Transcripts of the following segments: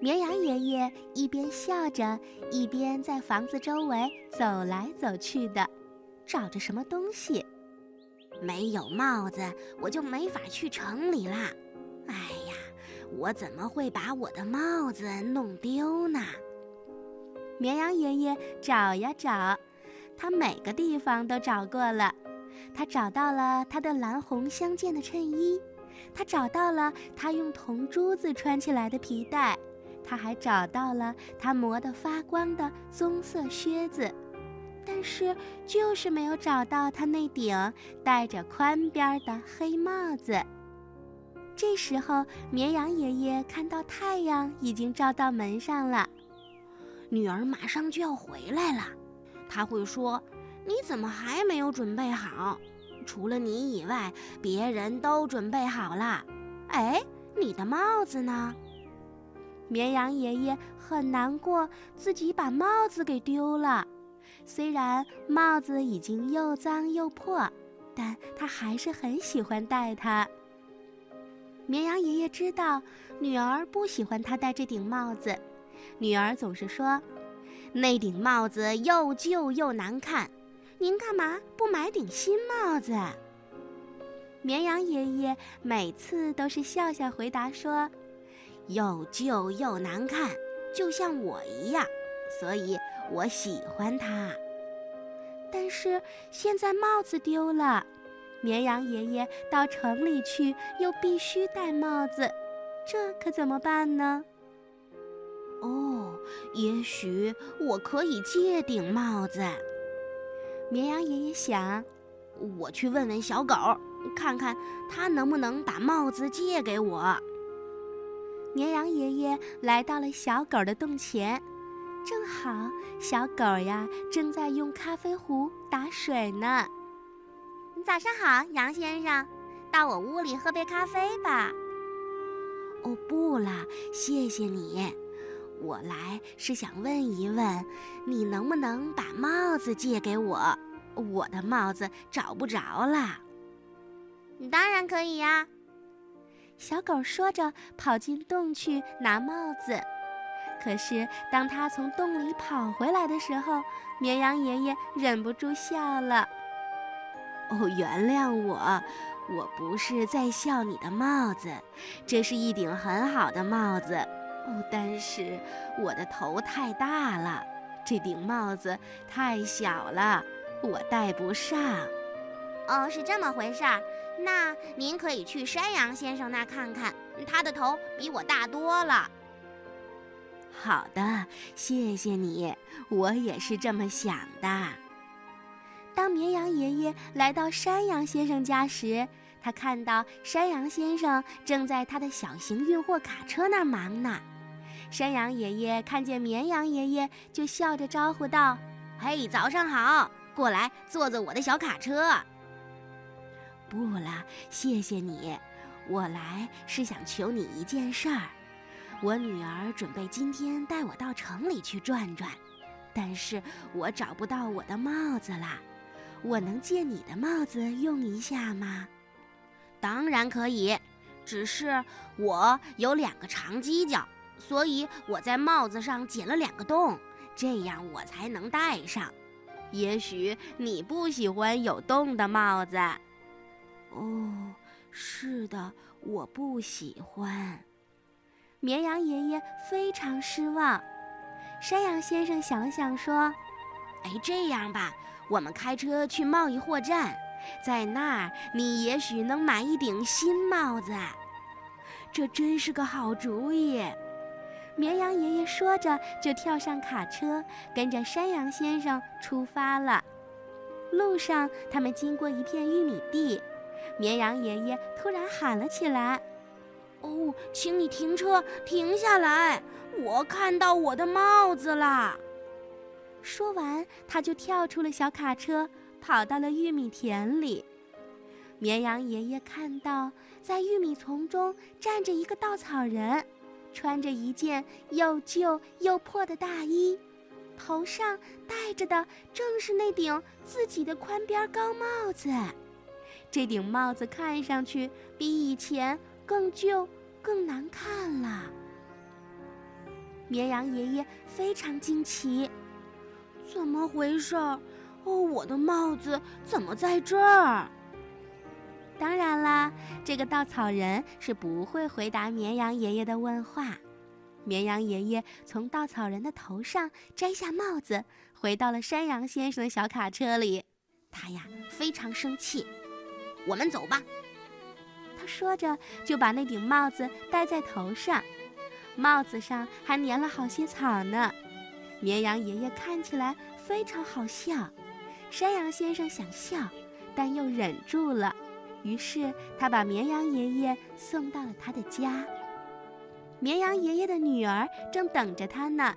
绵羊爷爷一边笑着，一边在房子周围走来走去的，找着什么东西。没有帽子，我就没法去城里啦。哎呀，我怎么会把我的帽子弄丢呢？绵羊爷爷找呀找，他每个地方都找过了。他找到了他的蓝红相间的衬衣，他找到了他用铜珠子穿起来的皮带。他还找到了他磨得发光的棕色靴子，但是就是没有找到他那顶戴着宽边的黑帽子。这时候，绵羊爷爷看到太阳已经照到门上了，女儿马上就要回来了。他会说：“你怎么还没有准备好？除了你以外，别人都准备好了。哎，你的帽子呢？”绵羊爷爷很难过，自己把帽子给丢了。虽然帽子已经又脏又破，但他还是很喜欢戴它。绵羊爷爷知道女儿不喜欢他戴这顶帽子，女儿总是说：“那顶帽子又旧又难看，您干嘛不买顶新帽子？”绵羊爷爷每次都是笑笑回答说。又旧又难看，就像我一样，所以我喜欢它。但是现在帽子丢了，绵羊爷爷到城里去又必须戴帽子，这可怎么办呢？哦，也许我可以借顶帽子。绵羊爷爷想，我去问问小狗，看看它能不能把帽子借给我。绵羊爷爷来到了小狗的洞前，正好小狗呀正在用咖啡壶打水呢。早上好，羊先生，到我屋里喝杯咖啡吧。哦，不了，谢谢你。我来是想问一问，你能不能把帽子借给我？我的帽子找不着了。你当然可以呀。小狗说着，跑进洞去拿帽子。可是，当它从洞里跑回来的时候，绵羊爷爷忍不住笑了。“哦，原谅我，我不是在笑你的帽子，这是一顶很好的帽子。哦，但是我的头太大了，这顶帽子太小了，我戴不上。”哦，是这么回事儿。那您可以去山羊先生那看看，他的头比我大多了。好的，谢谢你，我也是这么想的。当绵羊爷爷来到山羊先生家时，他看到山羊先生正在他的小型运货卡车那儿忙呢。山羊爷爷看见绵羊爷爷，就笑着招呼道：“嘿，早上好，过来坐坐我的小卡车。”不了，谢谢你。我来是想求你一件事儿。我女儿准备今天带我到城里去转转，但是我找不到我的帽子啦。我能借你的帽子用一下吗？当然可以，只是我有两个长犄角，所以我在帽子上剪了两个洞，这样我才能戴上。也许你不喜欢有洞的帽子。哦，是的，我不喜欢。绵羊爷爷非常失望。山羊先生想了想说：“哎，这样吧，我们开车去贸易货站，在那儿你也许能买一顶新帽子。这真是个好主意。”绵羊爷爷说着，就跳上卡车，跟着山羊先生出发了。路上，他们经过一片玉米地。绵羊爷爷突然喊了起来：“哦，请你停车，停下来！我看到我的帽子啦！”说完，他就跳出了小卡车，跑到了玉米田里。绵羊爷爷看到，在玉米丛中站着一个稻草人，穿着一件又旧又破的大衣，头上戴着的正是那顶自己的宽边高帽子。这顶帽子看上去比以前更旧、更难看了。绵羊爷爷非常惊奇：“怎么回事？哦，我的帽子怎么在这儿？”当然啦，这个稻草人是不会回答绵羊爷爷的问话。绵羊爷爷从稻草人的头上摘下帽子，回到了山羊先生的小卡车里。他呀，非常生气。我们走吧。他说着，就把那顶帽子戴在头上，帽子上还粘了好些草呢。绵羊爷爷看起来非常好笑，山羊先生想笑，但又忍住了。于是他把绵羊爷爷送到了他的家。绵羊爷爷的女儿正等着他呢。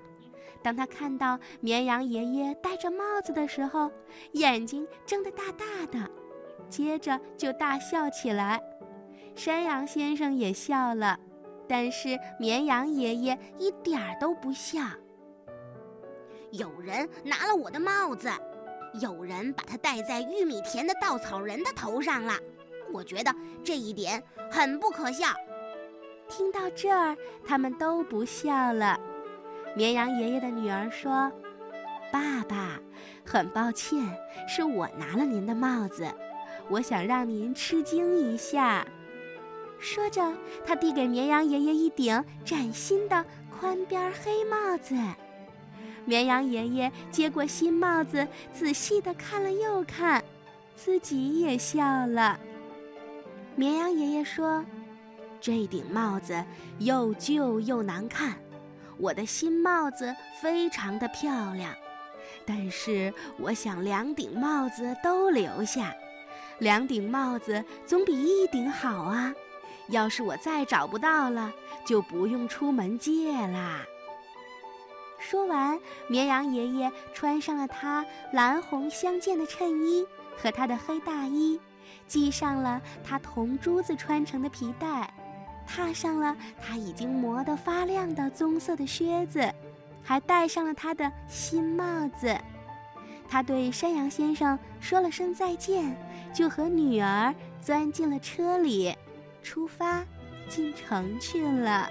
当他看到绵羊爷爷戴着帽子的时候，眼睛睁得大大的，接着就大笑起来。山羊先生也笑了，但是绵羊爷爷一点儿都不笑。有人拿了我的帽子，有人把它戴在玉米田的稻草人的头上了。我觉得这一点很不可笑。听到这儿，他们都不笑了。绵羊爷爷的女儿说：“爸爸，很抱歉，是我拿了您的帽子，我想让您吃惊一下。”说着，他递给绵羊爷爷一顶崭新的宽边黑帽子。绵羊爷爷接过新帽子，仔细地看了又看，自己也笑了。绵羊爷爷说：“这顶帽子又旧又难看。”我的新帽子非常的漂亮，但是我想两顶帽子都留下，两顶帽子总比一顶好啊！要是我再找不到了，就不用出门借啦。说完，绵羊爷爷穿上了他蓝红相间的衬衣和他的黑大衣，系上了他铜珠子穿成的皮带。踏上了他已经磨得发亮的棕色的靴子，还戴上了他的新帽子。他对山羊先生说了声再见，就和女儿钻进了车里，出发进城去了。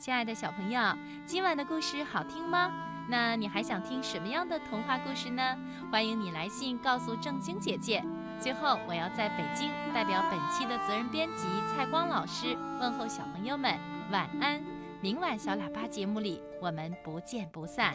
亲爱的小朋友，今晚的故事好听吗？那你还想听什么样的童话故事呢？欢迎你来信告诉正晶姐姐。最后，我要在北京代表本期的责任编辑蔡光老师问候小朋友们晚安。明晚小喇叭节目里，我们不见不散。